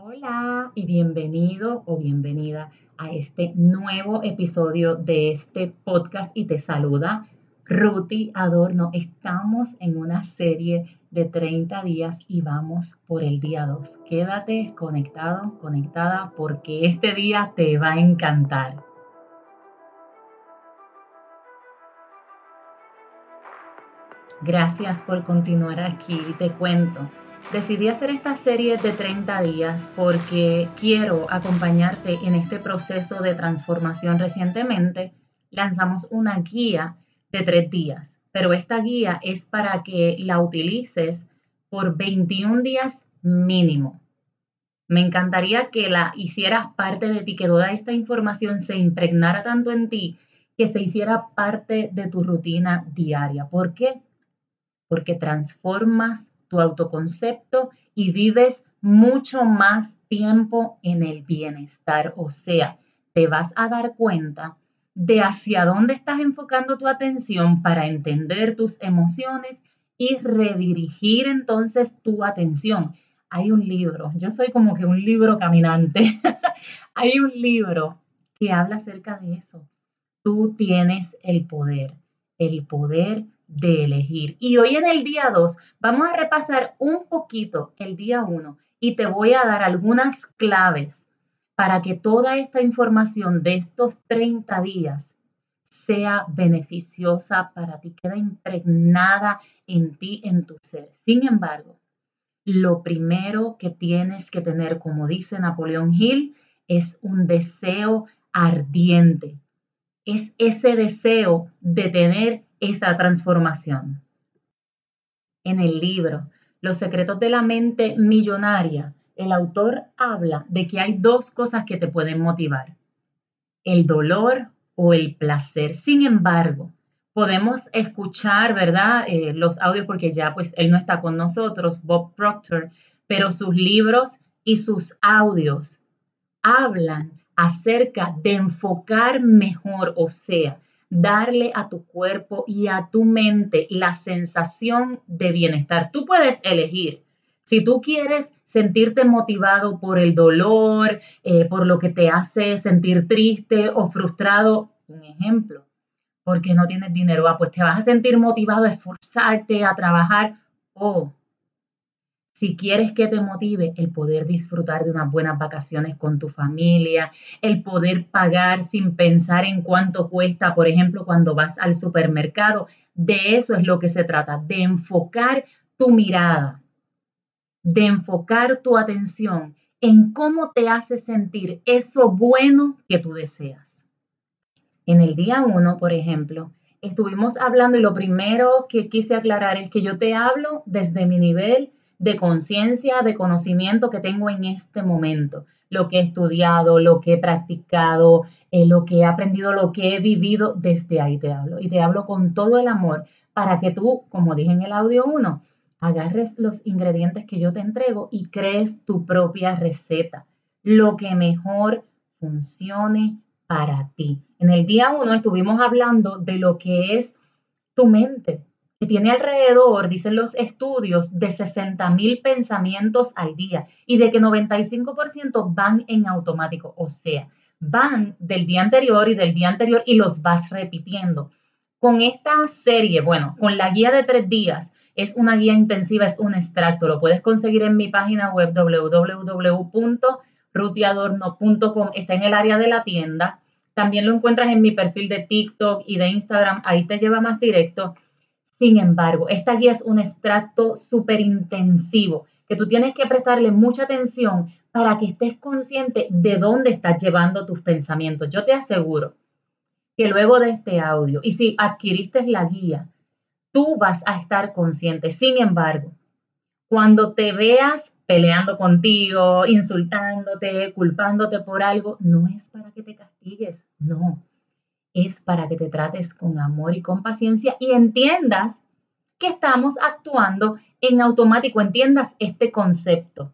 Hola y bienvenido o bienvenida a este nuevo episodio de este podcast y te saluda Ruti Adorno. Estamos en una serie de 30 días y vamos por el día 2. Quédate conectado, conectada porque este día te va a encantar. Gracias por continuar aquí. Te cuento Decidí hacer esta serie de 30 días porque quiero acompañarte en este proceso de transformación. Recientemente lanzamos una guía de tres días, pero esta guía es para que la utilices por 21 días mínimo. Me encantaría que la hicieras parte de ti, que toda esta información se impregnara tanto en ti que se hiciera parte de tu rutina diaria. ¿Por qué? Porque transformas tu autoconcepto y vives mucho más tiempo en el bienestar. O sea, te vas a dar cuenta de hacia dónde estás enfocando tu atención para entender tus emociones y redirigir entonces tu atención. Hay un libro, yo soy como que un libro caminante, hay un libro que habla acerca de eso. Tú tienes el poder, el poder de elegir. Y hoy en el día 2 vamos a repasar un poquito el día 1 y te voy a dar algunas claves para que toda esta información de estos 30 días sea beneficiosa para ti, queda impregnada en ti, en tu ser. Sin embargo, lo primero que tienes que tener, como dice Napoleón Hill, es un deseo ardiente. Es ese deseo de tener esta transformación. En el libro Los secretos de la mente millonaria, el autor habla de que hay dos cosas que te pueden motivar, el dolor o el placer. Sin embargo, podemos escuchar, ¿verdad? Eh, los audios porque ya pues él no está con nosotros, Bob Proctor, pero sus libros y sus audios hablan acerca de enfocar mejor, o sea, darle a tu cuerpo y a tu mente la sensación de bienestar. Tú puedes elegir. Si tú quieres sentirte motivado por el dolor, eh, por lo que te hace sentir triste o frustrado, un ejemplo, porque no tienes dinero, ah, pues te vas a sentir motivado a esforzarte, a trabajar o si quieres que te motive el poder disfrutar de unas buenas vacaciones con tu familia, el poder pagar sin pensar en cuánto cuesta, por ejemplo, cuando vas al supermercado, de eso es lo que se trata, de enfocar tu mirada, de enfocar tu atención en cómo te hace sentir eso bueno que tú deseas. En el día uno, por ejemplo, estuvimos hablando y lo primero que quise aclarar es que yo te hablo desde mi nivel de conciencia, de conocimiento que tengo en este momento, lo que he estudiado, lo que he practicado, eh, lo que he aprendido, lo que he vivido, desde ahí te hablo. Y te hablo con todo el amor para que tú, como dije en el audio 1, agarres los ingredientes que yo te entrego y crees tu propia receta, lo que mejor funcione para ti. En el día 1 estuvimos hablando de lo que es tu mente, que tiene alrededor, dicen los estudios, de 60 mil pensamientos al día y de que 95% van en automático, o sea, van del día anterior y del día anterior y los vas repitiendo. Con esta serie, bueno, con la guía de tres días, es una guía intensiva, es un extracto, lo puedes conseguir en mi página web www.rutiadorno.com, está en el área de la tienda. También lo encuentras en mi perfil de TikTok y de Instagram, ahí te lleva más directo sin embargo, esta guía es un extracto súper intensivo que tú tienes que prestarle mucha atención para que estés consciente de dónde estás llevando tus pensamientos. Yo te aseguro que luego de este audio, y si adquiriste la guía, tú vas a estar consciente. Sin embargo, cuando te veas peleando contigo, insultándote, culpándote por algo, no es para que te castigues, no es para que te trates con amor y con paciencia y entiendas que estamos actuando en automático, entiendas este concepto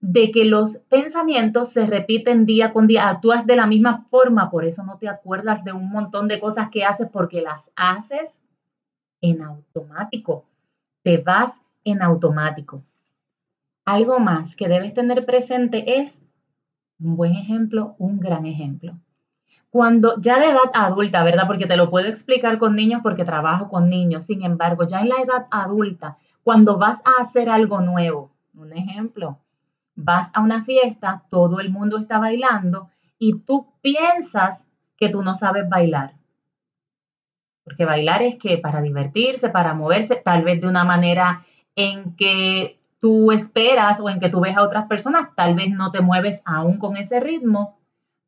de que los pensamientos se repiten día con día, actúas de la misma forma, por eso no te acuerdas de un montón de cosas que haces porque las haces en automático, te vas en automático. Algo más que debes tener presente es un buen ejemplo, un gran ejemplo. Cuando ya de edad adulta, ¿verdad? Porque te lo puedo explicar con niños porque trabajo con niños. Sin embargo, ya en la edad adulta, cuando vas a hacer algo nuevo, un ejemplo, vas a una fiesta, todo el mundo está bailando y tú piensas que tú no sabes bailar. Porque bailar es que para divertirse, para moverse, tal vez de una manera en que tú esperas o en que tú ves a otras personas, tal vez no te mueves aún con ese ritmo,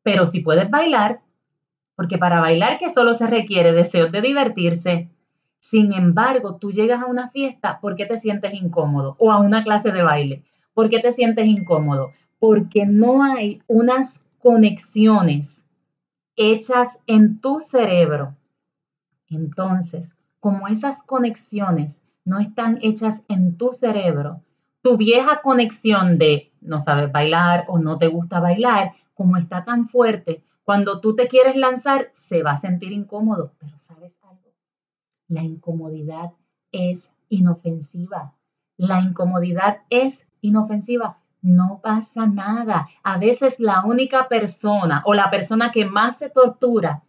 pero si puedes bailar, porque para bailar que solo se requiere deseo de divertirse, sin embargo, tú llegas a una fiesta porque te sientes incómodo o a una clase de baile, porque te sientes incómodo, porque no hay unas conexiones hechas en tu cerebro. Entonces, como esas conexiones no están hechas en tu cerebro, tu vieja conexión de no sabes bailar o no te gusta bailar, como está tan fuerte, cuando tú te quieres lanzar, se va a sentir incómodo. Pero ¿sabes algo? La incomodidad es inofensiva. La incomodidad es inofensiva. No pasa nada. A veces la única persona o la persona que más se tortura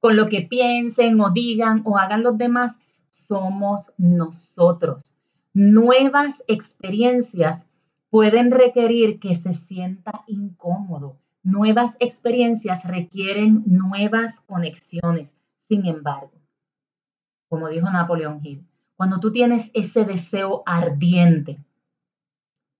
con lo que piensen o digan o hagan los demás somos nosotros nuevas experiencias pueden requerir que se sienta incómodo. Nuevas experiencias requieren nuevas conexiones. Sin embargo, como dijo Napoleón Hill, cuando tú tienes ese deseo ardiente,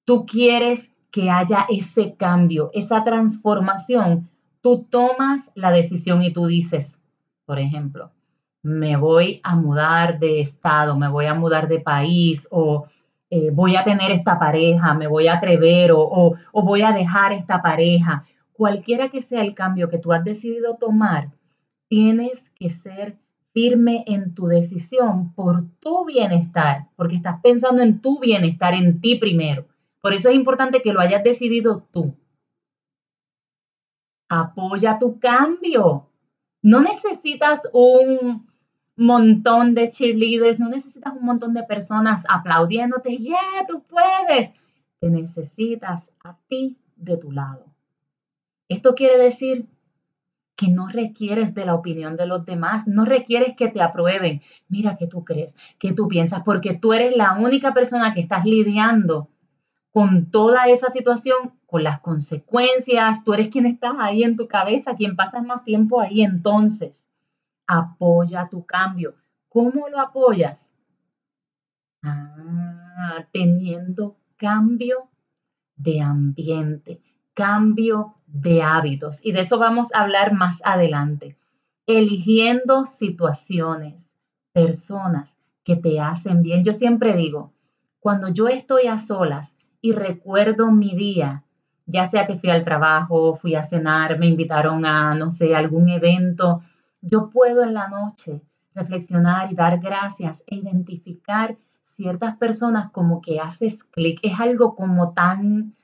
tú quieres que haya ese cambio, esa transformación, tú tomas la decisión y tú dices, por ejemplo, me voy a mudar de estado, me voy a mudar de país o eh, voy a tener esta pareja, me voy a atrever o, o voy a dejar esta pareja. Cualquiera que sea el cambio que tú has decidido tomar, tienes que ser firme en tu decisión por tu bienestar, porque estás pensando en tu bienestar, en ti primero. Por eso es importante que lo hayas decidido tú. Apoya tu cambio. No necesitas un, montón de cheerleaders, no necesitas un montón de personas aplaudiéndote, yeah, tú puedes. Te necesitas a ti de tu lado. Esto quiere decir que no requieres de la opinión de los demás, no requieres que te aprueben. Mira qué tú crees, qué tú piensas, porque tú eres la única persona que estás lidiando con toda esa situación, con las consecuencias, tú eres quien estás ahí en tu cabeza, quien pasas más tiempo ahí entonces apoya tu cambio. ¿Cómo lo apoyas? Ah, teniendo cambio de ambiente, cambio de hábitos. Y de eso vamos a hablar más adelante. Eligiendo situaciones, personas que te hacen bien. Yo siempre digo, cuando yo estoy a solas y recuerdo mi día, ya sea que fui al trabajo, fui a cenar, me invitaron a, no sé, algún evento yo puedo en la noche reflexionar y dar gracias e identificar ciertas personas como que haces clic. Es algo como tan,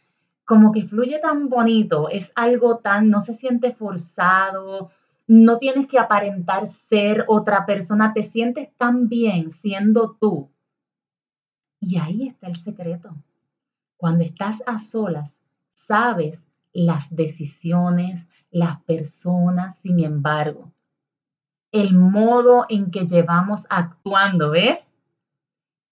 como que fluye tan bonito, es algo tan, no se siente forzado, no tienes que aparentar ser otra persona, te sientes tan bien siendo tú. Y ahí está el secreto. Cuando estás a solas, sabes las decisiones, las personas, sin embargo, el modo en que llevamos actuando, ¿ves?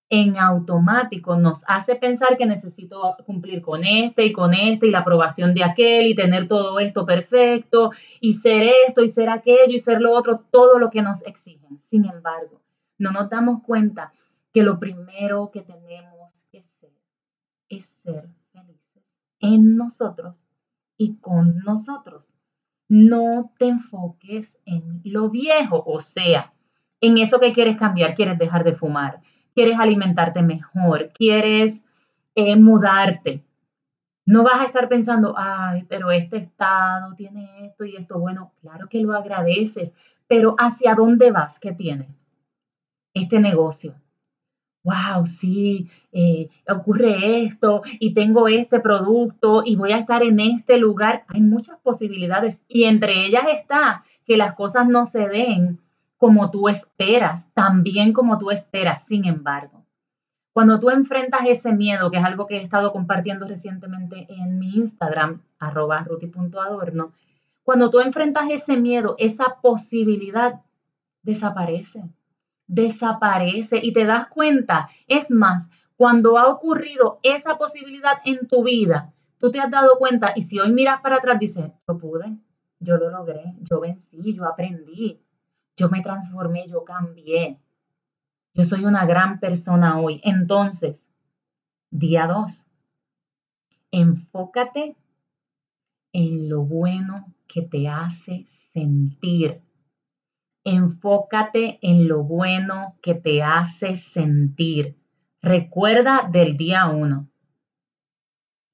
En automático nos hace pensar que necesito cumplir con este y con este y la aprobación de aquel y tener todo esto perfecto y ser esto y ser aquello y ser lo otro, todo lo que nos exigen. Sin embargo, no nos damos cuenta que lo primero que tenemos que hacer es ser felices en nosotros y con nosotros no te enfoques en lo viejo, o sea, en eso que quieres cambiar, quieres dejar de fumar, quieres alimentarte mejor, quieres eh, mudarte. No vas a estar pensando, ay, pero este estado tiene esto y esto. Bueno, claro que lo agradeces, pero ¿hacia dónde vas? ¿Qué tiene? Este negocio wow, sí, eh, ocurre esto y tengo este producto y voy a estar en este lugar. Hay muchas posibilidades y entre ellas está que las cosas no se den como tú esperas, tan bien como tú esperas. Sin embargo, Cuando tú enfrentas ese miedo, que es algo que he estado compartiendo recientemente en mi Instagram, arroba ruti.adorno, cuando tú enfrentas ese miedo, esa posibilidad desaparece, desaparece y te das cuenta. Es más, cuando ha ocurrido esa posibilidad en tu vida, tú te has dado cuenta y si hoy miras para atrás, dices, yo pude, yo lo logré, yo vencí, yo aprendí, yo me transformé, yo cambié. Yo soy una gran persona hoy. Entonces, día dos, enfócate en lo bueno que te hace sentir. Enfócate en lo bueno que te hace sentir. Recuerda del día uno.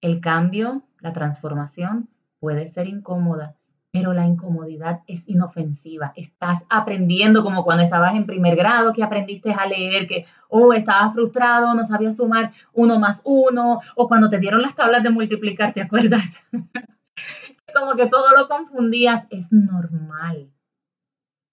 El cambio, la transformación puede ser incómoda, pero la incomodidad es inofensiva. Estás aprendiendo como cuando estabas en primer grado, que aprendiste a leer, que, oh, estabas frustrado, no sabías sumar uno más uno, o cuando te dieron las tablas de multiplicar, ¿te acuerdas? como que todo lo confundías, es normal.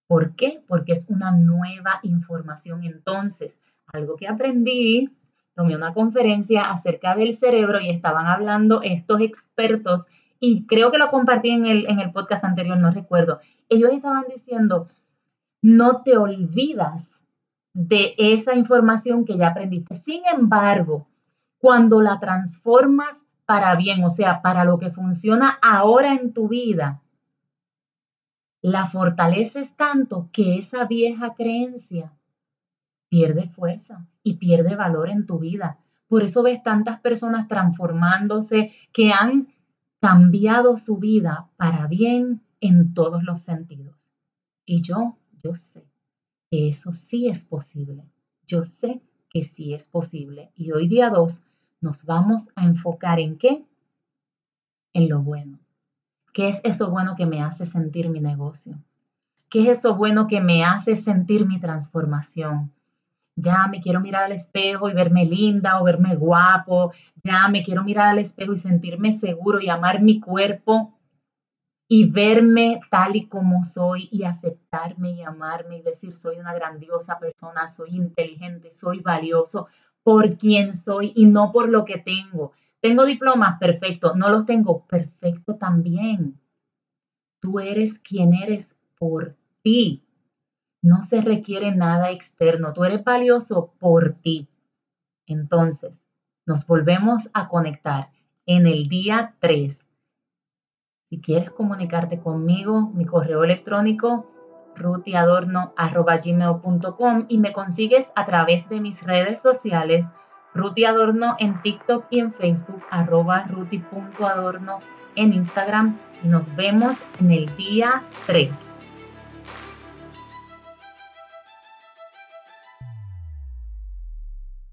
¿Por qué? Porque es una nueva información. Entonces, algo que aprendí, tomé una conferencia acerca del cerebro y estaban hablando estos expertos, y creo que lo compartí en el, en el podcast anterior, no recuerdo. Ellos estaban diciendo, no te olvidas de esa información que ya aprendiste. Sin embargo, cuando la transformas para bien, o sea, para lo que funciona ahora en tu vida, la fortaleces tanto que esa vieja creencia pierde fuerza y pierde valor en tu vida. Por eso ves tantas personas transformándose que han cambiado su vida para bien en todos los sentidos. Y yo, yo sé que eso sí es posible. Yo sé que sí es posible. Y hoy día 2 nos vamos a enfocar en qué? En lo bueno. ¿Qué es eso bueno que me hace sentir mi negocio? ¿Qué es eso bueno que me hace sentir mi transformación? Ya me quiero mirar al espejo y verme linda o verme guapo. Ya me quiero mirar al espejo y sentirme seguro y amar mi cuerpo y verme tal y como soy y aceptarme y amarme y decir soy una grandiosa persona, soy inteligente, soy valioso, por quien soy y no por lo que tengo. Tengo diplomas, perfecto. No los tengo, perfecto también. Tú eres quien eres por ti. No se requiere nada externo. Tú eres valioso por ti. Entonces, nos volvemos a conectar en el día 3. Si quieres comunicarte conmigo, mi correo electrónico rutiadorno.gmail.com y me consigues a través de mis redes sociales, rutiadorno en TikTok y en Facebook, arroba ruti.adorno en Instagram y nos vemos en el día 3.